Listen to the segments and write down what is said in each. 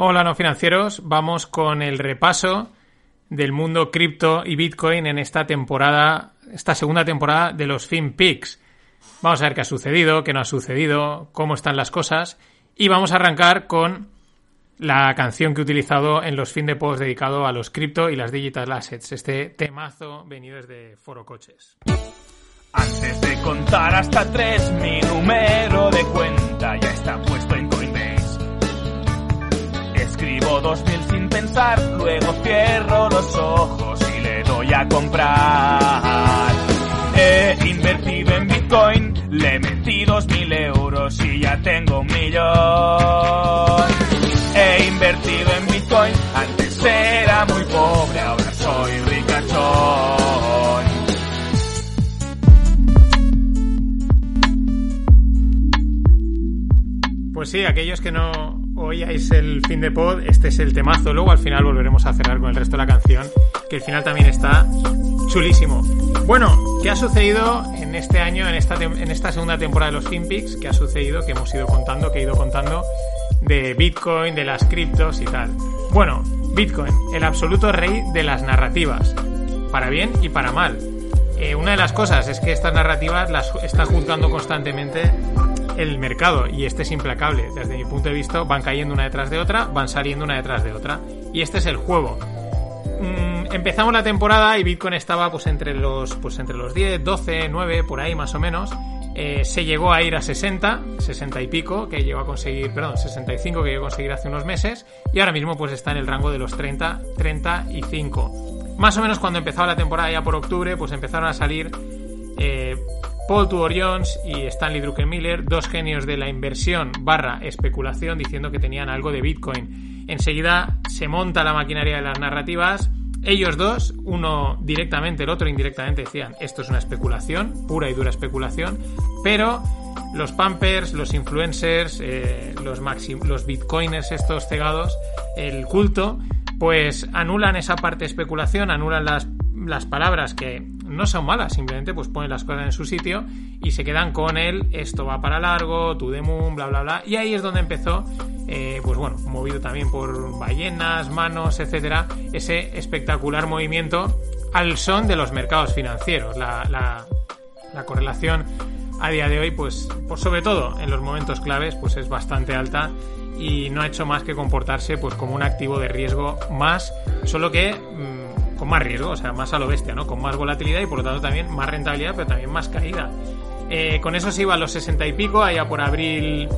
Hola no financieros, vamos con el repaso del mundo cripto y Bitcoin en esta temporada, esta segunda temporada de los FinPix. Vamos a ver qué ha sucedido, qué no ha sucedido, cómo están las cosas y vamos a arrancar con la canción que he utilizado en los fin de post dedicado a los cripto y las digital assets, este temazo venido desde Foro Coches. Antes de contar hasta tres, mi número de cuenta ya está puesto. Escribo 2000 sin pensar, luego cierro los ojos y le doy a comprar. He invertido en Bitcoin, le metí 2000 euros y ya tengo un millón. He invertido en Bitcoin, antes era muy pobre, ahora soy ricachón. Pues sí, aquellos que no oíais el fin de pod, este es el temazo. Luego al final volveremos a cerrar con el resto de la canción, que el final también está chulísimo. Bueno, ¿qué ha sucedido en este año, en esta, en esta segunda temporada de los FinPix? ¿Qué ha sucedido? Que hemos ido contando, que he ido contando de Bitcoin, de las criptos y tal. Bueno, Bitcoin, el absoluto rey de las narrativas, para bien y para mal. Eh, una de las cosas es que estas narrativas las está juzgando constantemente el mercado y este es implacable. Desde mi punto de vista van cayendo una detrás de otra, van saliendo una detrás de otra. Y este es el juego. Mm, empezamos la temporada y Bitcoin estaba pues entre los pues entre los 10, 12, 9 por ahí más o menos. Eh, se llegó a ir a 60, 60 y pico que llegó a conseguir, perdón, 65 que llegó a conseguir hace unos meses y ahora mismo pues está en el rango de los 30, 35. Más o menos cuando empezaba la temporada ya por octubre pues empezaron a salir eh, Paul Tudor Jones y Stanley Druckenmiller, dos genios de la inversión barra especulación, diciendo que tenían algo de Bitcoin. Enseguida se monta la maquinaria de las narrativas. Ellos dos, uno directamente, el otro indirectamente, decían esto es una especulación, pura y dura especulación, pero los pumpers, los influencers, eh, los, los bitcoiners estos cegados, el culto, pues anulan esa parte de especulación, anulan las, las palabras que no son malas, simplemente pues ponen las cosas en su sitio y se quedan con el esto va para largo, to the moon, bla bla bla. Y ahí es donde empezó, eh, pues bueno, movido también por ballenas, manos, etcétera, ese espectacular movimiento al son de los mercados financieros. La, la, la correlación a día de hoy, pues, pues sobre todo en los momentos claves, pues es bastante alta y no ha hecho más que comportarse pues como un activo de riesgo más, solo que mm, con más riesgo, o sea, más a lo bestia, ¿no? Con más volatilidad y por lo tanto también más rentabilidad, pero también más caída. Eh, con eso se iba a los 60 y pico, allá por abril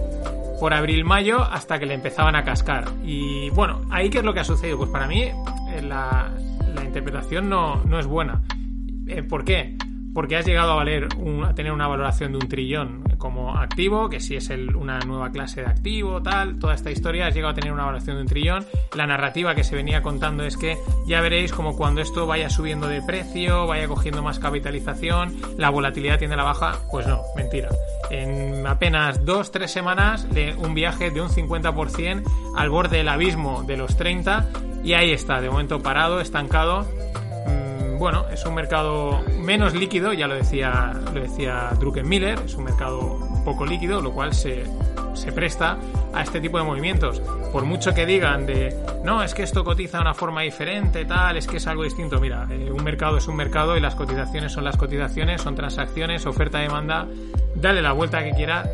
por abril-mayo hasta que le empezaban a cascar. Y bueno, ahí qué es lo que ha sucedido. Pues para mí eh, la, la interpretación no, no es buena. Eh, ¿Por qué? Porque has llegado a valer un- a tener una valoración de un trillón como activo, que si es una nueva clase de activo, tal, toda esta historia, has llegado a tener una valoración de un trillón. La narrativa que se venía contando es que ya veréis como cuando esto vaya subiendo de precio, vaya cogiendo más capitalización, la volatilidad tiene la baja. Pues no, mentira. En apenas dos, tres semanas, de un viaje de un 50% al borde del abismo de los 30 y ahí está, de momento parado, estancado. Bueno, es un mercado menos líquido, ya lo decía, lo decía Druckenmiller, es un mercado poco líquido, lo cual se, se presta a este tipo de movimientos. Por mucho que digan de, no, es que esto cotiza de una forma diferente, tal, es que es algo distinto. Mira, eh, un mercado es un mercado y las cotizaciones son las cotizaciones, son transacciones, oferta-demanda, dale la vuelta que quiera.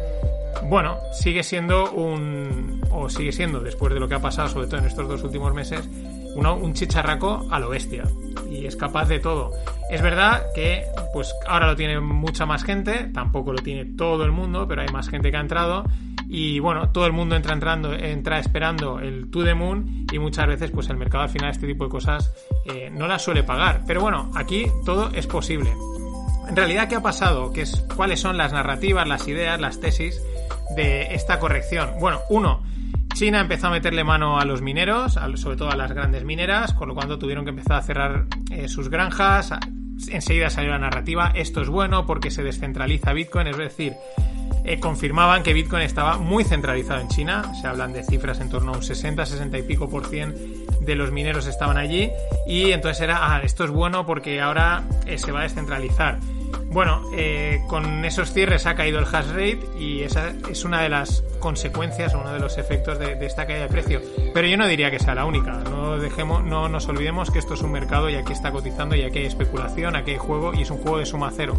Bueno, sigue siendo un, o sigue siendo, después de lo que ha pasado, sobre todo en estos dos últimos meses, un chicharraco a lo bestia y es capaz de todo. Es verdad que pues ahora lo tiene mucha más gente, tampoco lo tiene todo el mundo, pero hay más gente que ha entrado y bueno, todo el mundo entra entrando, entra esperando el to the moon y muchas veces pues el mercado al final este tipo de cosas eh, no las suele pagar. Pero bueno, aquí todo es posible. En realidad, ¿qué ha pasado? ¿Qué es, ¿Cuáles son las narrativas, las ideas, las tesis de esta corrección? Bueno, uno, China empezó a meterle mano a los mineros, sobre todo a las grandes mineras, con lo cual tuvieron que empezar a cerrar eh, sus granjas. Enseguida salió la narrativa, esto es bueno porque se descentraliza Bitcoin, es decir, eh, confirmaban que Bitcoin estaba muy centralizado en China, se hablan de cifras en torno a un 60, 60 y pico por cien de los mineros estaban allí y entonces era, ah, esto es bueno porque ahora eh, se va a descentralizar. Bueno, eh, con esos cierres ha caído el hash rate y esa es una de las consecuencias o uno de los efectos de, esta caída de precio. Pero yo no diría que sea la única. No dejemos, no nos olvidemos que esto es un mercado y aquí está cotizando y aquí hay especulación, aquí hay juego y es un juego de suma cero.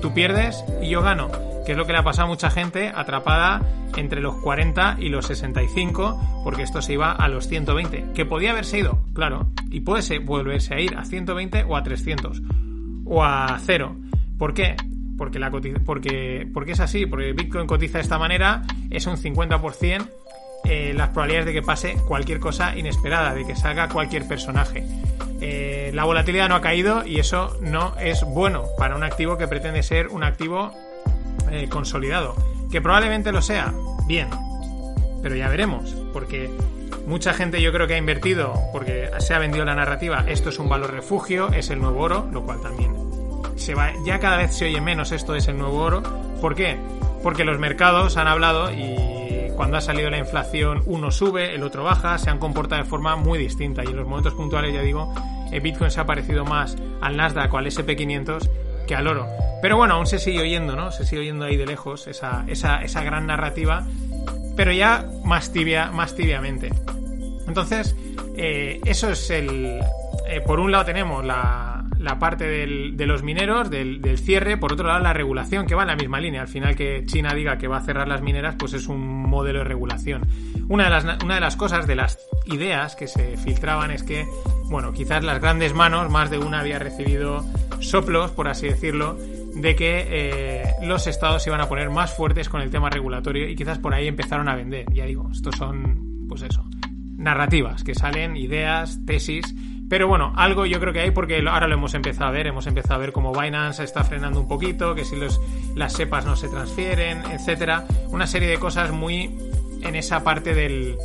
Tú pierdes y yo gano, que es lo que le ha pasado a mucha gente atrapada entre los 40 y los 65, porque esto se iba a los 120, que podía haberse ido, claro, y puede volverse a ir a 120 o a 300 o a cero ¿Por qué? Porque, la porque, porque es así, porque Bitcoin cotiza de esta manera, es un 50% eh, las probabilidades de que pase cualquier cosa inesperada, de que salga cualquier personaje. Eh, la volatilidad no ha caído y eso no es bueno para un activo que pretende ser un activo eh, consolidado. Que probablemente lo sea, bien, pero ya veremos, porque mucha gente yo creo que ha invertido, porque se ha vendido la narrativa, esto es un valor refugio, es el nuevo oro, lo cual también se va, ya cada vez se oye menos esto es el nuevo oro. ¿Por qué? Porque los mercados han hablado y cuando ha salido la inflación uno sube, el otro baja, se han comportado de forma muy distinta y en los momentos puntuales, ya digo, el Bitcoin se ha parecido más al Nasdaq o al SP500 que al oro. Pero bueno, aún se sigue oyendo, ¿no? Se sigue oyendo ahí de lejos esa, esa, esa gran narrativa, pero ya más tibia, más tibiamente. Entonces, eh, eso es el... Eh, por un lado tenemos la, la parte de los mineros, del, cierre, por otro lado la regulación, que va en la misma línea. Al final que China diga que va a cerrar las mineras, pues es un modelo de regulación. Una de las, una de las cosas, de las ideas que se filtraban es que, bueno, quizás las grandes manos, más de una había recibido soplos, por así decirlo, de que eh, los estados se iban a poner más fuertes con el tema regulatorio y quizás por ahí empezaron a vender. Ya digo, estos son, pues eso, narrativas que salen, ideas, tesis pero bueno, algo yo creo que hay porque ahora lo hemos empezado a ver, hemos empezado a ver cómo Binance está frenando un poquito, que si los, las sepas no se transfieren, etcétera, una serie de cosas muy en esa parte del,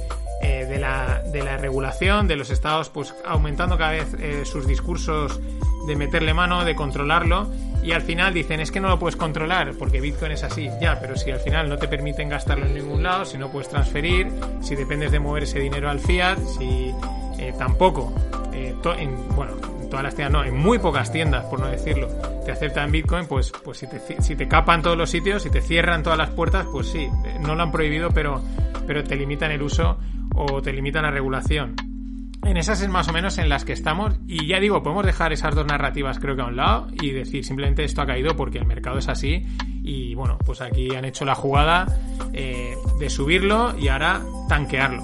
eh, de, la, de, la, regulación, de los estados pues aumentando cada vez eh, sus discursos de meterle mano, de controlarlo. Y al final dicen es que no lo puedes controlar porque Bitcoin es así, ya, pero si al final no te permiten gastarlo en ningún lado, si no puedes transferir, si dependes de mover ese dinero al fiat, si eh, tampoco eh, en, bueno, en todas las tiendas no, en muy pocas tiendas, por no decirlo, te aceptan Bitcoin, pues, pues si, te, si te capan todos los sitios, si te cierran todas las puertas, pues sí, eh, no lo han prohibido, pero, pero te limitan el uso o te limitan la regulación. En esas es más o menos en las que estamos y ya digo, podemos dejar esas dos narrativas creo que a un lado y decir simplemente esto ha caído porque el mercado es así y bueno, pues aquí han hecho la jugada de subirlo y ahora tanquearlo.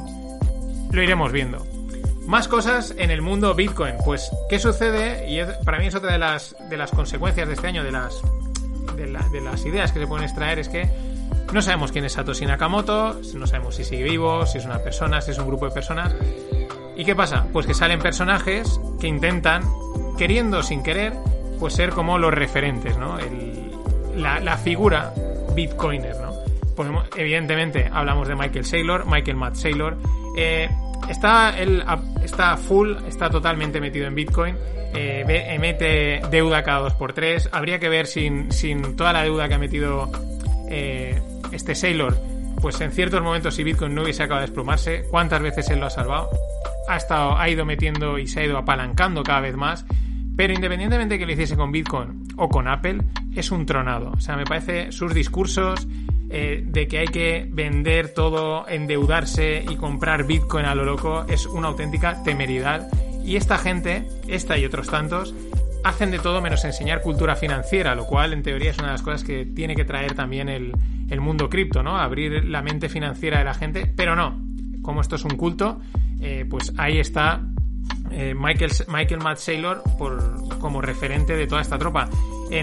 Lo iremos viendo. Más cosas en el mundo Bitcoin. Pues, ¿qué sucede? Y para mí es otra de las, de las consecuencias de este año, de las, de, las ideas que se pueden extraer, es que no sabemos quién es Satoshi Nakamoto, no sabemos si sigue vivo, si es una persona, si es un grupo de personas. ¿Y qué pasa? Pues que salen personajes que intentan, queriendo o sin querer, pues ser como los referentes, ¿no? la, figura bitcoiner, ¿no? evidentemente hablamos de Michael Saylor, Michael Matt Saylor. Eh, está, él está full, está totalmente metido en Bitcoin. Eh, emite deuda cada 2x3. Habría que ver sin, sin toda la deuda que ha metido eh, este Sailor, pues en ciertos momentos si Bitcoin no hubiese acabado de desplomarse, cuántas veces él lo ha salvado. Ha, ha ido metiendo y se ha ido apalancando cada vez más. Pero independientemente de que lo hiciese con Bitcoin o con Apple, es un tronado. O sea, me parece sus discursos, eh, de que hay que vender todo, endeudarse y comprar Bitcoin a lo loco es una auténtica temeridad. Y esta gente, esta y otros tantos, hacen de todo menos enseñar cultura financiera, lo cual en teoría es una de las cosas que tiene que traer también el, mundo cripto, ¿no? Abrir la mente financiera de la gente, pero no. Como esto es un culto, eh, pues ahí está eh, Michael, Michael Matt Saylor por, como referente de toda esta tropa.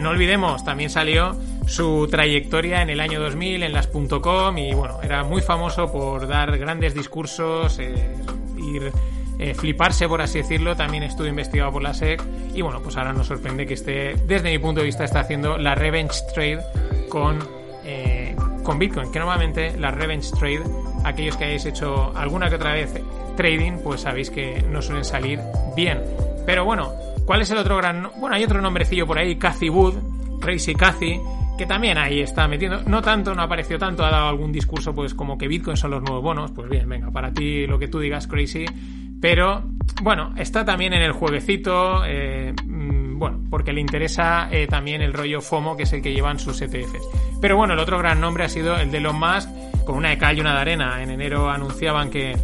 no olvidemos, también salió su trayectoria en el año 2000 en las .com y bueno, era muy famoso por dar grandes discursos, eh, ir eh, fliparse por así decirlo, también estuvo investigado por la SEC y bueno, pues ahora nos sorprende que esté, desde mi punto de vista, está haciendo la revenge trade con, eh, con Bitcoin, que normalmente la revenge trade, aquellos que hayáis hecho alguna que otra vez trading, pues sabéis que no suelen salir bien. Pero bueno, ¿cuál es el otro gran... Bueno, hay otro nombrecillo por ahí, Cathy Wood, Crazy Cathy, que también ahí está metiendo, no tanto, no apareció tanto, ha dado algún discurso pues como que Bitcoin son los nuevos bonos, pues bien, venga, para ti lo que tú digas crazy, pero bueno, está también en el jueguecito, eh, mm, bueno, porque le interesa eh, también el rollo FOMO, que es el que llevan sus ETFs. Pero bueno, el otro gran nombre ha sido el de Elon Musk, con una de cal y una de arena. En enero anunciaban que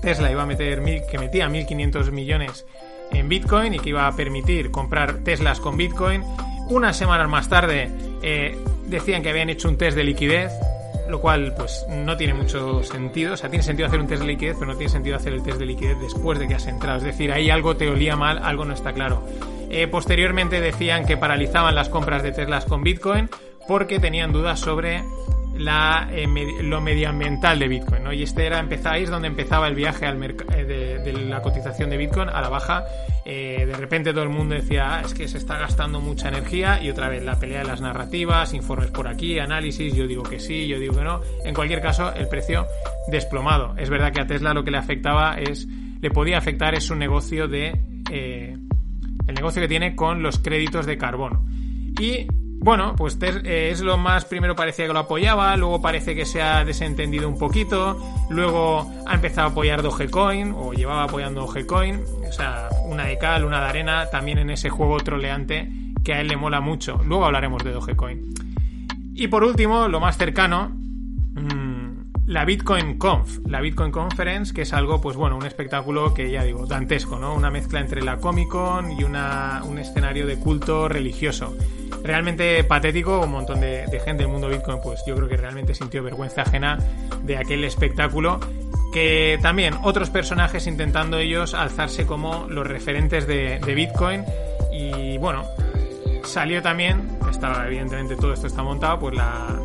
Tesla iba a meter, mil, que metía 1.500 millones en Bitcoin y que iba a permitir comprar Teslas con Bitcoin. Unas semanas más tarde eh, decían que habían hecho un test de liquidez, lo cual pues no tiene mucho sentido. O sea, tiene sentido hacer un test de liquidez, pero no tiene sentido hacer el test de liquidez después de que has entrado. Es decir, ahí algo te olía mal, algo no está claro. Eh, posteriormente decían que paralizaban las compras de Teslas con Bitcoin porque tenían dudas sobre la, eh, lo medioambiental de Bitcoin, ¿no? Y este era es donde empezaba el viaje al eh, de, de, la cotización de Bitcoin a la baja. Eh, de repente todo el mundo decía, ah, es que se está gastando mucha energía y otra vez la pelea de las narrativas, informes por aquí, análisis, yo digo que sí, yo digo que no. En cualquier caso, el precio desplomado. Es verdad que a Tesla lo que le afectaba es, le podía afectar es su negocio de, el negocio que tiene con los créditos de carbono. Y bueno, pues eh, es lo más, primero parecía que lo apoyaba, luego parece que se ha desentendido un poquito, luego ha empezado a apoyar Dogecoin, o llevaba apoyando Dogecoin, o sea, una de cal, una de arena, también en ese juego troleante que a él le mola mucho. Luego hablaremos de Dogecoin. Y por último, lo más cercano, la Bitcoin Conf, la Bitcoin Conference, que es algo, pues bueno, un espectáculo que ya digo, dantesco, ¿no? Una mezcla entre la Comic Con y una, un escenario de culto religioso. Realmente patético, un montón de, gente del mundo Bitcoin, pues yo creo que realmente sintió vergüenza ajena de aquel espectáculo. Que también otros personajes intentando ellos alzarse como los referentes de, de Bitcoin. Y bueno, salió también, estaba evidentemente todo esto está montado, pues la,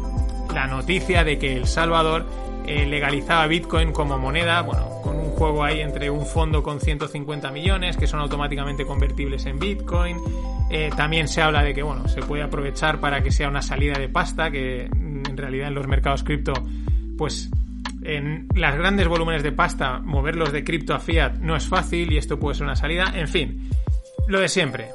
la noticia de que El Salvador eh, legalizaba Bitcoin como moneda, bueno, con un juego ahí entre un fondo con 150 millones que son automáticamente convertibles en Bitcoin. Eh, también se habla de que, bueno, se puede aprovechar para que sea una salida de pasta, que en realidad en los mercados cripto, pues en las grandes volúmenes de pasta, moverlos de cripto a fiat no es fácil y esto puede ser una salida. En fin, lo de siempre.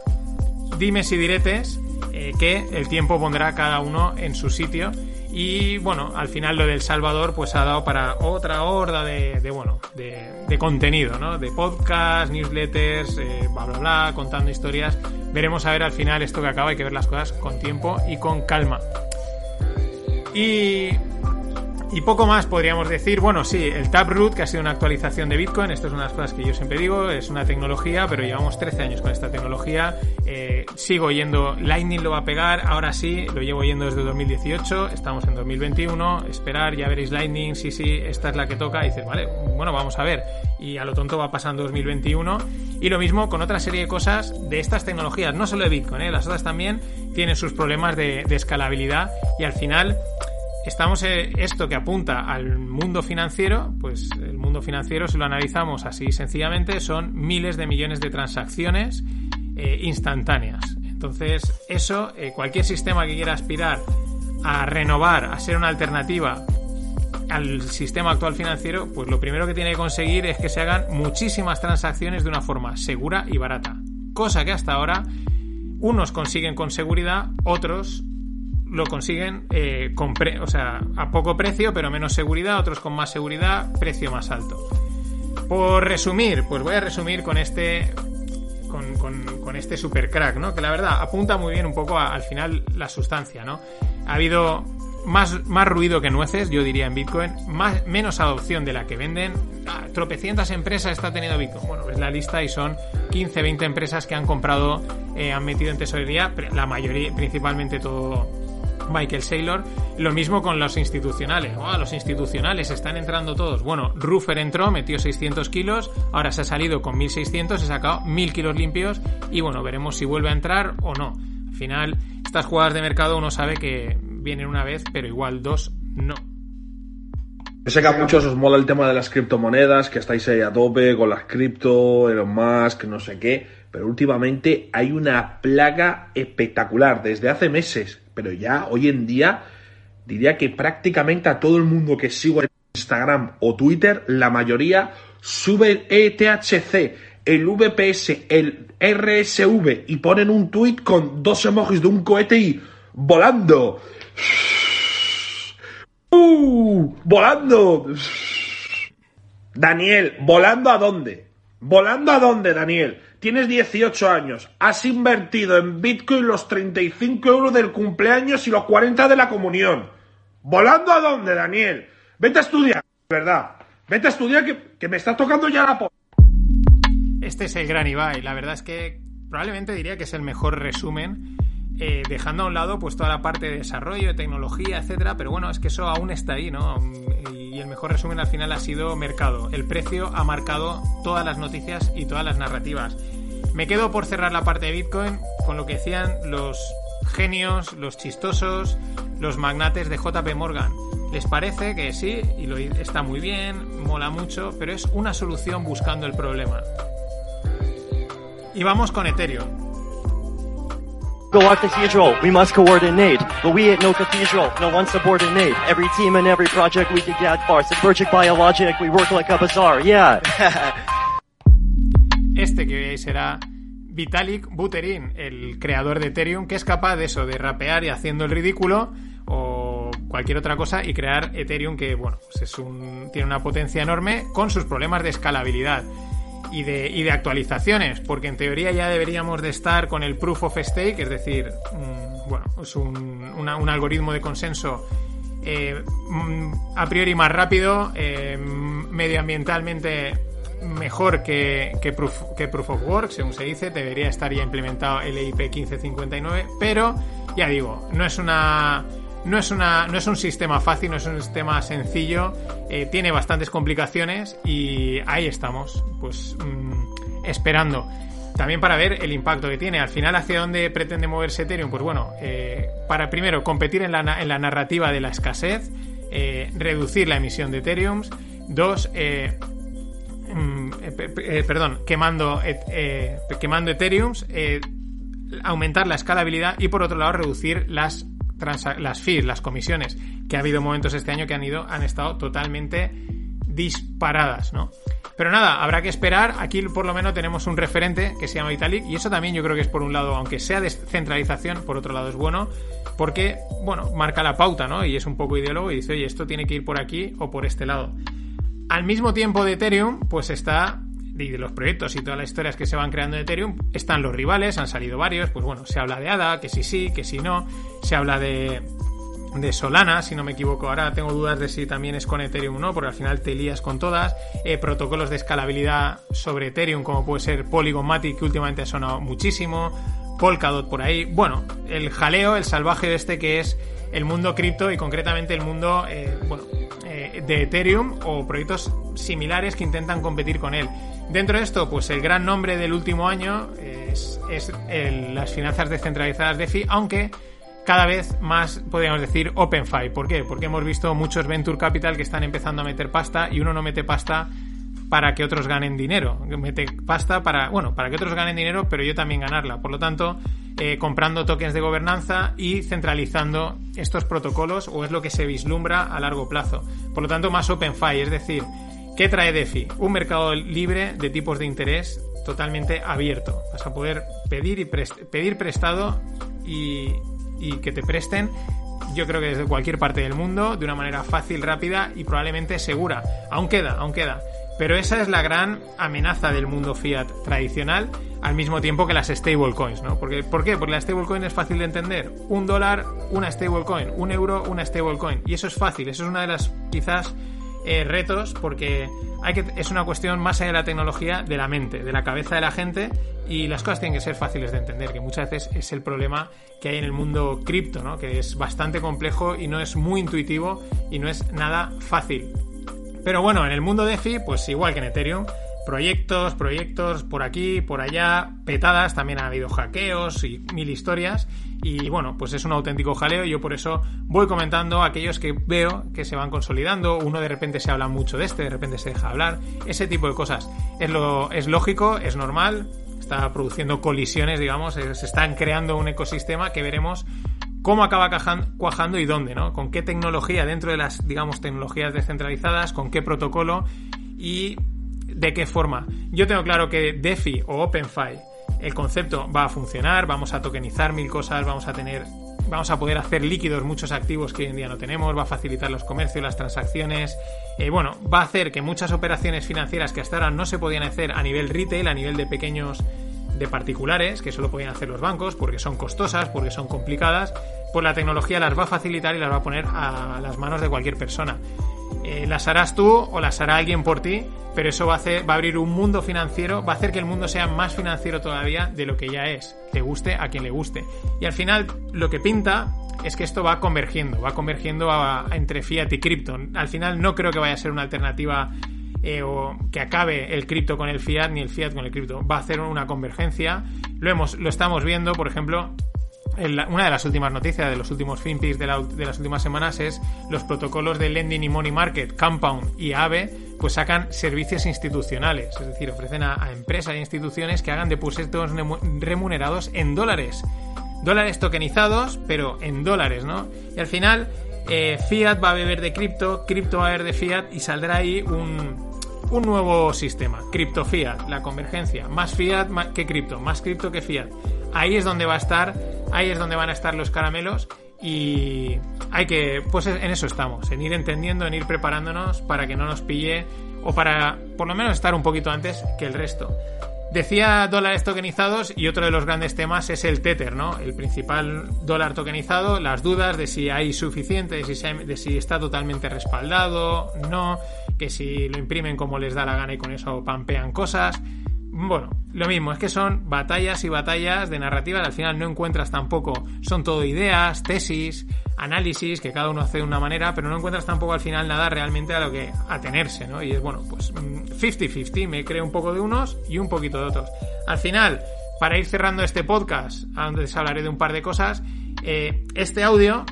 Dime si diretes eh, que el tiempo pondrá cada uno en su sitio y bueno, al final lo del Salvador pues ha dado para otra horda de, bueno, de, contenido, ¿no? De podcast, newsletters, eh, bla, bla, bla, contando historias. Veremos a ver al final esto que acaba, hay que ver las cosas con tiempo y con calma. Y y poco más podríamos decir, bueno, sí, el Taproot, que ha sido una actualización de Bitcoin, esto es una de las cosas que yo siempre digo, es una tecnología, pero llevamos 13 años con esta tecnología, eh, sigo yendo, Lightning lo va a pegar, ahora sí, lo llevo yendo desde 2018, estamos en 2021, esperar, ya veréis Lightning, sí, sí, esta es la que toca, y dices, vale, bueno, vamos a ver, y a lo tonto va pasando 2021, y lo mismo con otra serie de cosas de estas tecnologías, no solo de Bitcoin, ¿eh? las otras también tienen sus problemas de, de escalabilidad, y al final estamos en esto que apunta al mundo financiero, pues el mundo financiero, si lo analizamos así sencillamente, son miles de millones de transacciones eh, instantáneas. Entonces, eso, eh, cualquier sistema que quiera aspirar a renovar, a ser una alternativa al sistema actual financiero, pues lo primero que tiene que conseguir es que se hagan muchísimas transacciones de una forma segura y barata. Cosa que hasta ahora unos consiguen con seguridad, otros lo consiguen eh, o sea, a poco precio, pero menos seguridad, otros con más seguridad, precio más alto. Por resumir, pues voy a resumir con este con, con, este super crack, ¿no? Que la verdad apunta muy bien un poco al final la sustancia, ¿no? Ha habido más, más ruido que nueces, yo diría, en Bitcoin, más, menos adopción de la que venden. Ah, tropecientas empresas está teniendo Bitcoin. Bueno, ves la lista y son 15, 20 empresas que han comprado, eh, han metido en tesorería, la mayoría, principalmente todo Michael Saylor. Lo mismo con los institucionales. los institucionales están entrando todos. Bueno, Ruffer entró, metió 600 kilos, ahora se ha salido con 1600, se ha sacado 1000 kilos limpios y bueno, veremos si vuelve a entrar o no. Al final, estas jugadas de mercado uno sabe que vienen una vez, pero igual dos no. Yo sé que a muchos os mola el tema de las criptomonedas, que estáis ahí a tope con las cripto, Elon Musk, no sé qué, pero últimamente hay una plaga espectacular desde hace meses pero ya hoy en día diría que prácticamente a todo el mundo que sigo en Instagram o Twitter, la mayoría sube el ETHC, el VPS, el RSV y ponen un tweet con dos emojis de un cohete y volando. ¡Uh! ¡Volando! Daniel, ¿volando a dónde? ¿Volando a dónde, Daniel? Tienes 18 años, has invertido en Bitcoin los 35 euros del cumpleaños y los 40 de la comunión. ¿Volando a dónde, Daniel? Vete a estudiar, ¿verdad? Vete a estudiar que, que me estás tocando ya la po... Este es el gran Ibai. La verdad es que probablemente diría que es el mejor resumen eh, dejando a un lado pues toda la parte de desarrollo, de tecnología, etcétera, pero bueno, es que eso aún está ahí, ¿no? Y mejor resumen al final ha sido mercado. El precio ha marcado todas las noticias y todas las narrativas. Me quedo por cerrar la parte de Bitcoin con lo que decían los genios, los chistosos, los magnates de JP Morgan. Les parece que sí, y lo está muy bien, mola mucho, pero es una solución buscando el problema. Y vamos con Ethereum. Go our cathedral, we must coordinate. But we ain't no cathedral, no one subordinate. Every team and every project we can get far. Subvergic biologic, we work like a bazaar, yeah. este que será Vitalik Buterin, el creador de Ethereum, que es capaz de eso, de rapear y haciendo el ridículo o cualquier otra cosa y crear Ethereum que, bueno, pues es un, tiene una potencia enorme con sus problemas de escalabilidad y de, y de actualizaciones, porque en teoría ya deberíamos de estar con el proof of stake, es decir, bueno, es un, un algoritmo de consenso eh, mm, a priori más rápido, eh, medioambientalmente mejor que, que, proof, que Proof of Work, según se dice, debería estar ya implementado el EIP 1559, pero ya digo, no es una no es, una, no es un sistema fácil, no es un sistema sencillo, eh, tiene bastantes complicaciones y ahí estamos, pues mm, esperando. También para ver el impacto que tiene. Al final, ¿hacia dónde pretende moverse Ethereum? Pues bueno, eh, para primero competir en la, en la, narrativa de la escasez, eh, reducir la emisión de Ethereum. Dos, mm, perdón, quemando, quemando Ethereum, aumentar la escalabilidad y por otro lado reducir las las fees, las comisiones, que ha habido momentos este año que han ido, han estado totalmente disparadas, ¿no? Pero nada, habrá que esperar. Aquí por lo menos tenemos un referente que se llama Vitalik y eso también yo creo que es por un lado, aunque sea descentralización, por otro lado es bueno, porque, bueno, marca la pauta, ¿no? Y es un poco ideólogo y dice, oye, esto tiene que ir por aquí o por este lado. Al mismo tiempo de Ethereum, pues está y de los proyectos y todas las historias que se van creando en Ethereum, están los rivales, han salido varios, pues bueno, se habla de ADA, que sí sí, que sí no, se habla de, de Solana, si no me equivoco. Ahora tengo dudas de si también es con Ethereum o no, porque al final te lías con todas. Eh, protocolos de escalabilidad sobre Ethereum, como puede ser Polygon Matic, que últimamente ha sonado muchísimo. Polkadot por ahí. Bueno, el jaleo, el salvaje de este que es el mundo cripto y concretamente el mundo, eh, bueno, de Ethereum o proyectos similares que intentan competir con él. Dentro de esto, pues el gran nombre del último año es, las finanzas descentralizadas DeFi, aunque cada vez más podríamos decir OpenFi. ¿Por qué? Porque hemos visto muchos venture capital que están empezando a meter pasta y uno no mete pasta para que otros ganen dinero. Mete pasta para, bueno, para que otros ganen dinero, pero yo también ganarla. Por lo tanto, eh, comprando tokens de gobernanza y centralizando estos protocolos, o es lo que se vislumbra a largo plazo. Por lo tanto, más OpenFi, es decir, ¿Qué trae DeFi? Un mercado libre de tipos de interés totalmente abierto. Vas a poder pedir, y pedir prestado y, que te presten yo creo que desde cualquier parte del mundo, de una manera fácil, rápida y probablemente segura. Aún queda, aún queda. Pero esa es la gran amenaza del mundo fiat tradicional, al mismo tiempo que las stablecoins, ¿no? Porque, ¿Por qué? Porque la stablecoin es fácil de entender. Un dólar, una stablecoin. Un euro, una stablecoin. Y eso es fácil. Eso es una de las, quizás, eh, retos porque hay que, es una cuestión más allá de la tecnología, de la mente, de la cabeza de la gente y las cosas tienen que ser fáciles de entender, que muchas veces es el problema que hay en el mundo cripto, ¿no? que es bastante complejo y no es muy intuitivo y no es nada fácil. Pero bueno, en el mundo DeFi, pues igual que en Ethereum, proyectos, proyectos por aquí, por allá, petadas, también ha habido hackeos y mil historias. Y bueno, pues es un auténtico jaleo yo por eso voy comentando aquellos que veo que se van consolidando. Uno de repente se habla mucho de este, de repente se deja hablar. Ese tipo de cosas. Es, lo, es lógico, es normal, está produciendo colisiones, digamos, se están creando un ecosistema que veremos cómo acaba cuajando y dónde, ¿no? Con qué tecnología dentro de las, digamos, tecnologías descentralizadas, con qué protocolo y de qué forma. Yo tengo claro que DeFi o OpenFi, el concepto va a funcionar, vamos a tokenizar mil cosas, vamos a tener vamos a poder hacer líquidos muchos activos que hoy en día no tenemos, va a facilitar los comercios, las transacciones, eh, bueno, va a hacer que muchas operaciones financieras que hasta ahora no se podían hacer a nivel retail, a nivel de pequeños de particulares, que solo podían hacer los bancos porque son costosas, porque son complicadas, pues la tecnología las va a facilitar y las va a poner a las manos de cualquier persona. Eh, las harás tú o las hará alguien por ti, pero eso va a, hacer, va a abrir un mundo financiero, va a hacer que el mundo sea más financiero todavía de lo que ya es, le guste a quien le guste. Y al final lo que pinta es que esto va convergiendo, va convergiendo a entre fiat y cripto. Al final no creo que vaya a ser una alternativa eh, o que acabe el cripto con el fiat ni el fiat con el cripto. Va a hacer una convergencia. Lo hemos, lo estamos viendo, por ejemplo, una de las últimas noticias de los últimos FinPix de, la- de las últimas semanas es los protocolos de Lending y Money Market, Compound y AVE, pues sacan servicios institucionales, es decir, ofrecen a, empresas e instituciones que hagan depósitos remu- remunerados en dólares. Dólares tokenizados, pero en dólares, ¿no? Y al final, eh, Fiat va a beber de cripto, cripto va a beber de Fiat y saldrá ahí un, un nuevo sistema, cripto fiat, la convergencia, más fiat ma- que cripto, más cripto que fiat. Ahí es donde va a estar, ahí es donde van a estar los caramelos y hay que, pues en eso estamos, en ir entendiendo, en ir preparándonos para que no nos pille o para por lo menos estar un poquito antes que el resto. Decía dólares tokenizados y otro de los grandes temas es el Tether, ¿no? El principal dólar tokenizado, las dudas de si hay suficiente, de si, si está totalmente respaldado, no, que si lo imprimen como les da la gana y con eso pampean cosas. Bueno, lo mismo, es que son batallas y batallas de narrativa al final no encuentras tampoco. Son todo ideas, tesis, análisis, que cada uno hace de una manera, pero no encuentras tampoco al final nada realmente a lo que atenerse, ¿no? Y es bueno, pues mm, 50-50, me creo un poco de unos y un poquito de otros. Al final, para ir cerrando este podcast, a donde hablaré de un par de cosas, eh, este audio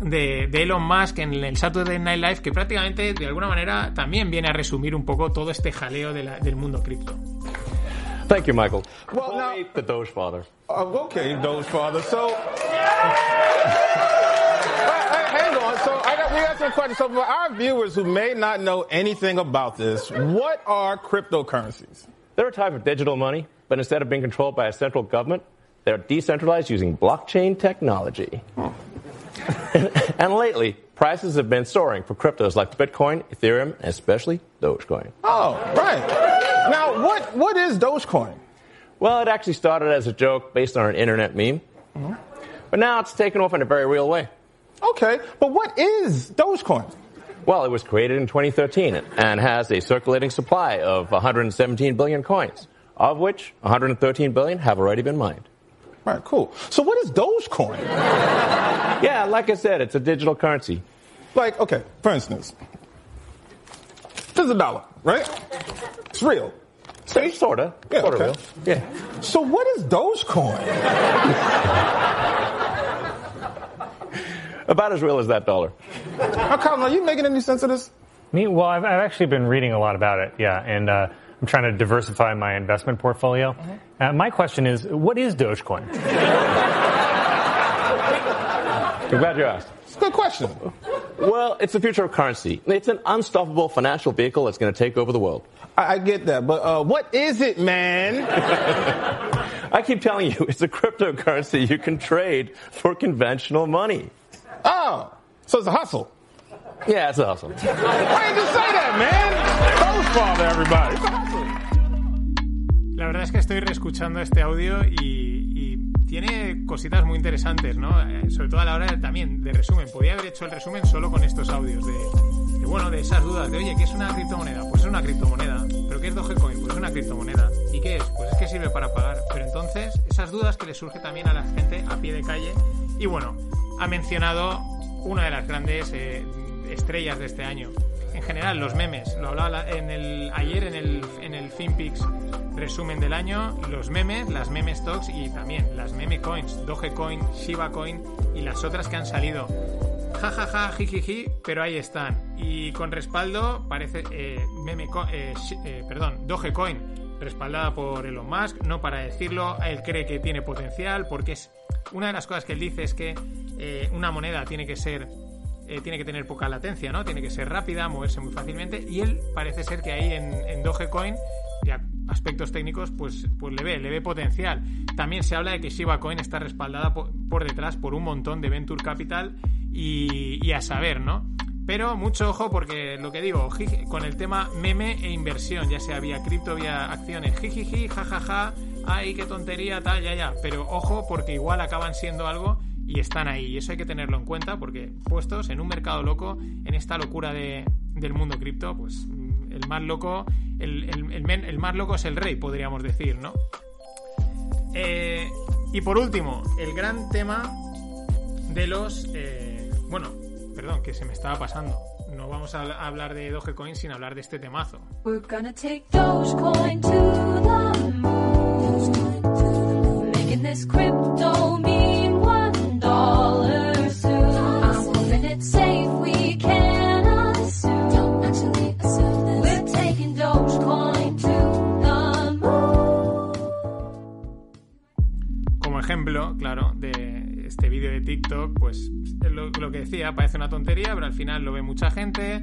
de, de Elon Musk en el Saturday Night Live, que prácticamente de alguna manera también viene a resumir un poco todo este jaleo de la- del mundo cripto. Thank you, Michael. Well, now- the Doge father. Uh, okay, Doge Father. So, Hey, hey, hang on. So, I got, we got some questions. So, for our viewers who may not know anything about this, what are cryptocurrencies? They're a type of digital money, but instead of being controlled by a central government, they're decentralized using blockchain technology. and lately, prices have been soaring for cryptos like Bitcoin, Ethereum, and especially Dogecoin. Oh, right. Now, what what is Dogecoin? Well, it actually started as a joke based on an internet meme, mm-hmm. but now it's taken off in a very real way. Okay, but what is Dogecoin? Well, it was created in 2013 and has a circulating supply of 117 billion coins, of which 113 billion have already been mined. Right, cool. So, what is Dogecoin? Yeah, like I said, it's a digital currency. Like, okay, for instance, this is a dollar, right? It's real. So, sorta. Yeah, sorta okay. real. Yeah. So, what is Dogecoin? About as real as that dollar. Now, Colin, are you making any sense of this? Me? Well, I've, I've actually been reading a lot about it, yeah, and uh, I'm trying to diversify my investment portfolio. Uh, my question is, what is Dogecoin? I'm glad you asked. It's a good question. Well, it's the future of currency. It's an unstoppable financial vehicle that's going to take over the world. I, I get that, but uh, what is it, man? I keep telling you, it's a cryptocurrency you can trade for conventional money. Oh, so it's a hustle. Yeah, it's a hustle. Why didn't you say that, man? Doge father, everybody. La verdad es que estoy reescuchando este audio y, y tiene cositas muy interesantes, ¿no? Eh, sobre todo a la hora de- también de resumen. Podría haber hecho el resumen solo con estos audios de, de, bueno, de esas dudas de, oye, ¿qué es una criptomoneda? Pues es una criptomoneda. ¿Pero qué es Dogecoin? Pues es una criptomoneda. ¿Y qué es? Pues es que sirve para pagar. Pero entonces, esas dudas que le surge también a la gente a pie de calle. Y bueno, ha mencionado una de las grandes eh, estrellas de este año. En general, los memes. Lo hablaba la- en el, ayer en el, en el FinPix resumen del año. Los memes, las meme stocks y también las meme coins. Dogecoin, Shiba Coin y las otras que han salido. Ja, ja, ja, jijiji, pero ahí están. Y con respaldo parece eh, meme co- eh, shi- eh, perdón, Dogecoin, respaldada por Elon Musk, no para decirlo, él cree que tiene potencial porque es una de las cosas que él dice es que eh, una moneda tiene que ser eh, tiene que tener poca latencia, ¿no? Tiene que ser rápida, moverse muy fácilmente. Y él parece ser que ahí en, Dogecoin, de aspectos técnicos, pues, pues le ve, le ve potencial. También se habla de que Shiba Coin está respaldada por, detrás por un montón de Venture Capital y, a saber, ¿no? Pero mucho ojo porque lo que digo, con el tema meme e inversión, ya sea vía cripto, vía acciones, jijiji, jajaja, ay, qué tontería, tal, ya, ya. Pero ojo porque igual acaban siendo algo y están ahí. Y eso hay que tenerlo en cuenta porque puestos en un mercado loco, en esta locura de, del mundo cripto, pues mm, el más loco, el, el, más loco es el rey, podríamos decir, ¿no? Eh, y por último, el gran tema de los... eh, bueno, perdón, que se me estaba pasando. No vamos a hablar de Dogecoin sin hablar de este temazo. Dogecoin tontería, pero al final lo ve mucha gente,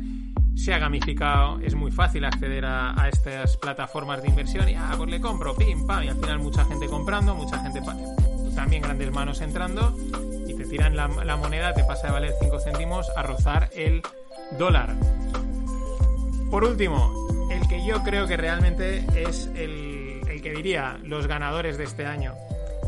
se ha gamificado, es muy fácil acceder a, estas plataformas de inversión y, ah, pues le compro, pim, pam, y al final mucha gente comprando, mucha gente, también grandes manos entrando, y te tiran la, moneda, te pasa de valer 5 céntimos a rozar el dólar. Por último, el que yo creo que realmente es el que diría los ganadores de este año.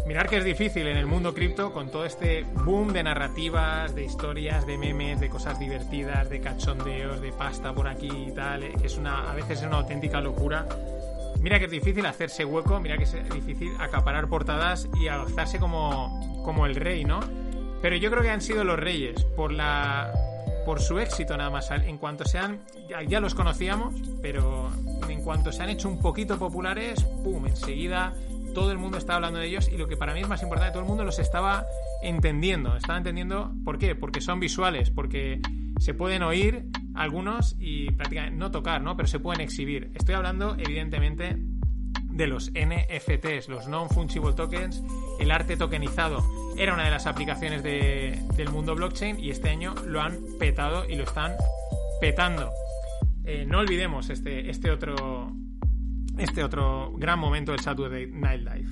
Mirar que es difícil en el mundo cripto con todo este boom de narrativas, de historias, de memes, de cosas divertidas, de cachondeos, de pasta por aquí y tal, eh, que es una, a veces es una auténtica locura. Mira que es difícil hacerse hueco, mira que es difícil acaparar portadas y alzarse como, como el rey, ¿no? Pero yo creo que han sido los reyes por la por su éxito nada más. En cuanto se han ya, ya los conocíamos, pero en cuanto se han hecho un poquito populares, pum, enseguida todo el mundo estaba hablando de ellos y lo que para mí es más importante, todo el mundo los estaba entendiendo, estaba entendiendo ¿por qué? Porque son visuales, porque se pueden oír algunos y prácticamente no tocar, ¿no? Pero se pueden exhibir. Estoy hablando evidentemente de los NFTs, los Non-Fungible Tokens, el arte tokenizado. Era una de las aplicaciones de- del mundo blockchain y este año lo han petado y lo están petando. Eh, no olvidemos este, este, otro, este otro gran momento del Saturday Night Live.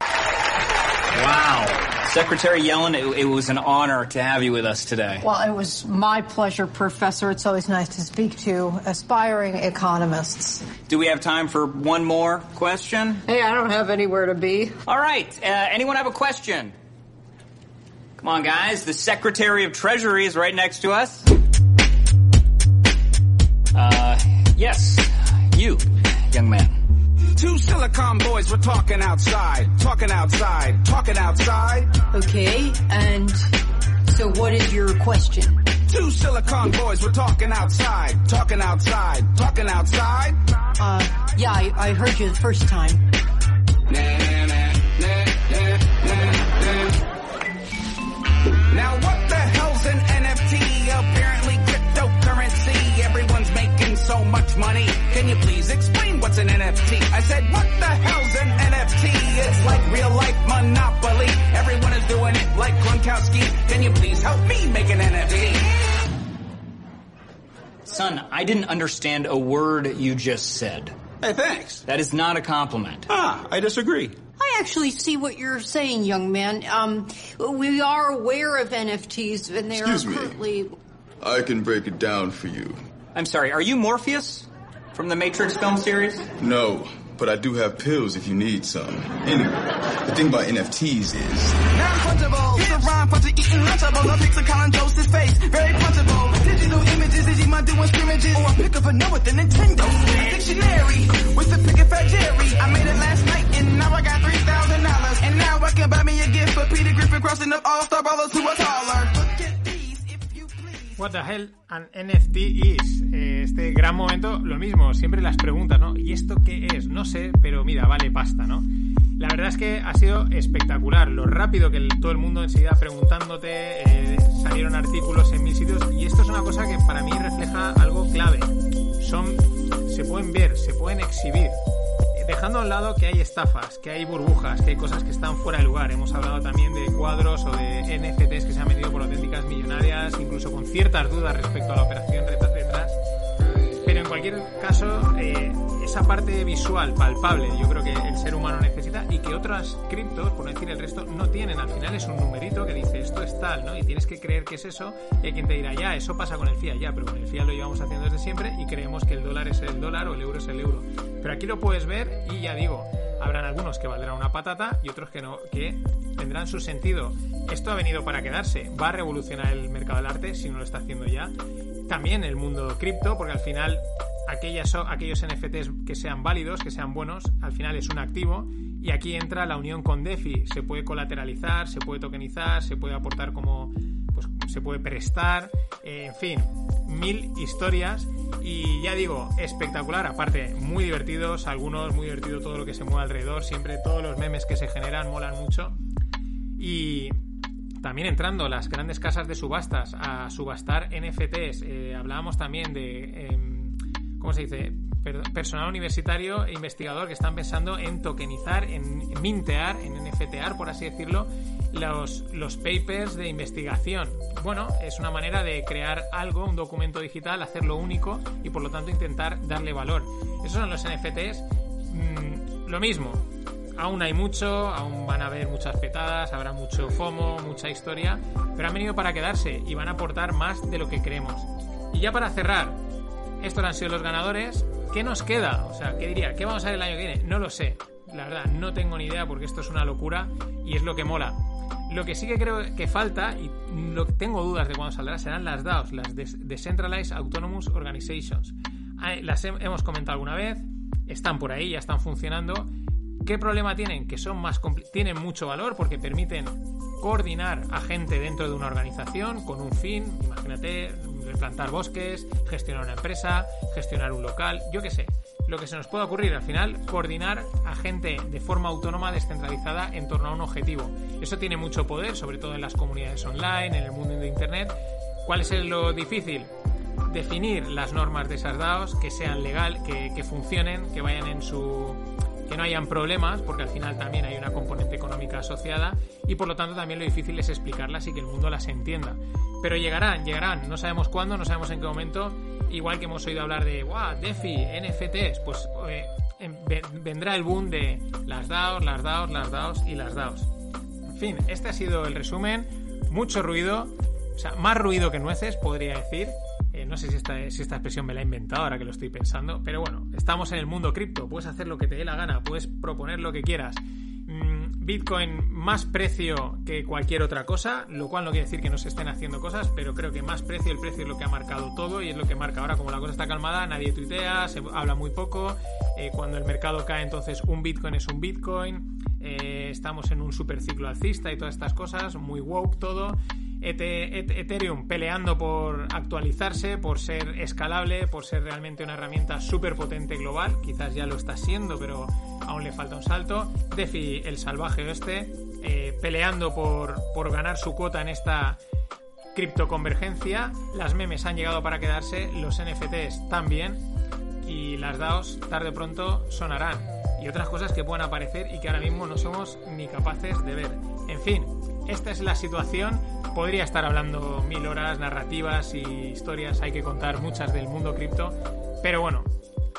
Wow. Secretary Yellen, it, it was an honor to have you with us today. Well, it was my pleasure, Professor. It's always nice to speak to aspiring economists. Do we have time for one more question? Hey, I don't have anywhere to be. All right. Uh, anyone have a question? Come on, guys. The Secretary of Treasury is right next to us. Uh, yes. You, young man. Two silicon boys were talking outside, talking outside, talking outside. Okay, and so what is your question? Two silicon boys were talking outside, talking outside, talking outside. Uh, yeah, I, I heard you the first time. Now what the hell's an NFT? Apparently cryptocurrency. Everyone's making so much money. Can you please explain what's an NFT? I said, what the hell's an NFT? It's like real life monopoly. Everyone is doing it like Gronkowski. Can you please help me make an NFT? Son, I didn't understand a word you just said. Hey, thanks. That is not a compliment. Ah, I disagree. I actually see what you're saying, young man. Um, we are aware of NFTs, and they Excuse are me. currently. I can break it down for you. I'm sorry, are you Morpheus? From the Matrix film series? No, but I do have pills if you need some. Anyway, the thing about NFTs is Non-punchable. It's a rhyme for eating lunchable. I picture Colin Joseph's face. Very punchable. Digital images, Digimon doing scrimmages. Or I pick up a note with the Nintendo. A dictionary with the picket fat Jerry. I made it last night and now I got $3,000. And now I can buy me a gift for Peter Griffin crossing up all-star ballers who are taller. What the hell an NFT is? Eh, este gran momento, lo mismo, siempre las preguntas, ¿no? ¿Y esto qué es? No sé, pero mira, vale pasta, ¿no? La verdad es que ha sido espectacular, lo rápido que todo el mundo enseguida preguntándote, eh, salieron artículos en mil sitios y esto es una cosa que para mí refleja algo clave. Son, se pueden ver, se pueden exhibir. De dejando a un lado que hay estafas, que hay burbujas, que hay cosas que están fuera de lugar. Hemos hablado también de cuadros o de NFTs que se han vendido por auténticas millonarias, incluso con ciertas dudas respecto a la operación detrás. Pero en cualquier caso, eh, esa parte visual, palpable, yo creo que el ser humano necesita y que otras criptos, por no decir el resto, no tienen. Al final es un numerito que dice esto es tal, ¿no? Y tienes que creer que es eso. Y hay quien te dirá, ya, eso pasa con el fiat, ya, pero con el fiat lo llevamos haciendo desde siempre y creemos que el dólar es el dólar o el euro es el euro. Pero aquí lo puedes ver y ya digo, habrán algunos que valdrán una patata y otros que no, que tendrán su sentido. Esto ha venido para quedarse, va a revolucionar el mercado del arte si no lo está haciendo ya. También el mundo cripto, porque al final aquellas, aquellos NFTs que sean válidos, que sean buenos, al final es un activo. Y aquí entra la unión con DeFi. Se puede colateralizar, se puede tokenizar, se puede aportar como. Pues se puede prestar, eh, en fin, mil historias. Y ya digo, espectacular. Aparte, muy divertidos, algunos muy divertido todo lo que se mueve alrededor. Siempre todos los memes que se generan molan mucho. Y también entrando las grandes casas de subastas a subastar NFTs. Eh, hablábamos también de. em, ¿Cómo se dice? Per- Personal universitario e investigador que están pensando en tokenizar, en mintear, en NFTar, por así decirlo, los, los papers de investigación. Bueno, es una manera de crear algo, un documento digital, hacerlo único y por lo tanto intentar darle valor. Esos son los NFTs. Mm, lo mismo, aún hay mucho, aún van a haber muchas petadas, habrá mucho FOMO, mucha historia, pero han venido para quedarse y van a aportar más de lo que creemos. Y ya para cerrar, estos han sido los ganadores. ¿Qué nos queda? O sea, ¿qué diría? ¿Qué vamos a ver el año que viene? No lo sé. La verdad, no tengo ni idea porque esto es una locura y es lo que mola. Lo que sí que creo que falta, y tengo dudas de cuándo saldrá, serán las DAOs, las Decentralized Autonomous Organizations. Ah, Las he- hemos comentado alguna vez, están por ahí, ya están funcionando. ¿Qué problema tienen? Que son más tienen mucho valor porque permiten coordinar a gente dentro de una organización con un fin, imagínate, replantar bosques, gestionar una empresa, gestionar un local, yo qué sé. Lo que se nos puede ocurrir al final, coordinar a gente de forma autónoma, descentralizada, en torno a un objetivo. Eso tiene mucho poder, sobre todo en las comunidades online, en el mundo de Internet. ¿Cuál es lo difícil? Definir las normas de esas DAOs, que sean legal, que, que funcionen, que vayan en su, que no hayan problemas, porque al final también hay una componente económica asociada y por lo tanto también lo difícil es explicarlas y que el mundo las entienda. Pero llegarán, llegarán, no sabemos cuándo, no sabemos en qué momento, igual que hemos oído hablar de wow, DeFi, NFTs, pues eh, ve- vendrá el boom de las DAOs, las DAOs, las DAOs y las DAOs. En fin, este ha sido el resumen, mucho ruido, o sea, más ruido que nueces, podría decir. No sé si esta, si esta expresión me la he inventado ahora que lo estoy pensando, pero bueno, estamos en el mundo cripto, puedes hacer lo que te dé la gana, puedes proponer lo que quieras. Mm, Bitcoin más precio que cualquier otra cosa, lo cual no quiere decir que no se estén haciendo cosas, pero creo que más precio, el precio es lo que ha marcado todo y es lo que marca ahora, como la cosa está calmada, nadie tuitea, se habla muy poco, eh, cuando el mercado cae entonces un Bitcoin es un Bitcoin, eh, estamos en un super ciclo alcista y todas estas cosas, muy woke todo. Ethereum peleando por actualizarse, por ser escalable, por ser realmente una herramienta súper potente global. Quizás ya lo está siendo, pero aún le falta un salto. DeFi, el salvaje oeste, eh, peleando por, por ganar su cuota en esta criptoconvergencia. Las memes han llegado para quedarse, los NFTs también. Y las DAOs tarde o pronto sonarán. Y otras cosas que puedan aparecer y que ahora mismo no somos ni capaces de ver. En fin, esta es la situación. Podría estar hablando mil horas, narrativas y historias, hay que contar muchas del mundo cripto. Pero bueno,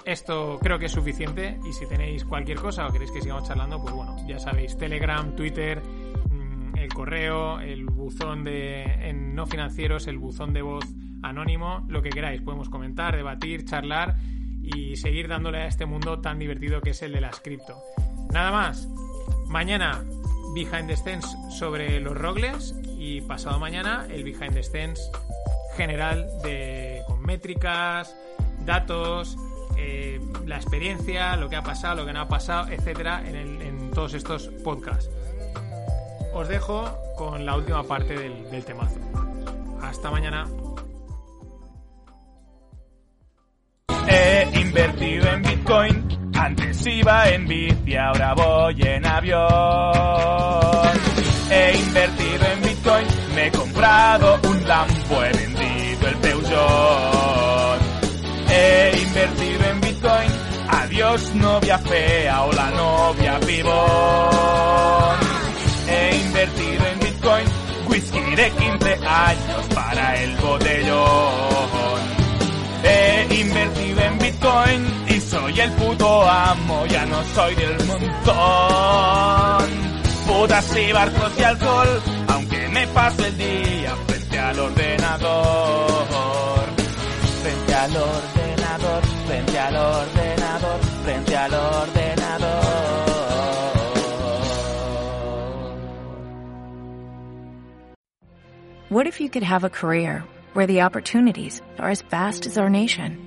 esto creo que es suficiente y si tenéis cualquier cosa o queréis que sigamos charlando, pues bueno, ya sabéis, Telegram, Twitter, mm, el correo, el buzón de no financieros, el buzón de voz anónimo, lo que queráis, podemos comentar, debatir, charlar y seguir dándole a este mundo tan divertido que es el de las cripto. Nada más. Mañana Behind the sobre los Rogles y pasado mañana el Behind the general de con métricas, datos, eh, la experiencia, lo que ha pasado, lo que no ha pasado, etcétera, en, el- en todos estos podcasts. Os dejo con la última parte del, del temazo. Hasta mañana. He invertido en Bitcoin, antes iba en bici, ahora voy en avión. He invertido en Bitcoin, me he comprado un Lambo, he vendido el Peugeot. He invertido en Bitcoin, adiós. Novia fea o la novia pibón. He invertido en Bitcoin, whisky de 15 años para el botellón. He invertido en Bitcoin soy el puto amo, ya no soy del montón. Putas y barcos y alcohol, aunque me el día frente al ordenador. Frente al ordenador, frente al ordenador, frente al ordenador. What if you could have a career where the opportunities are as vast as our nation,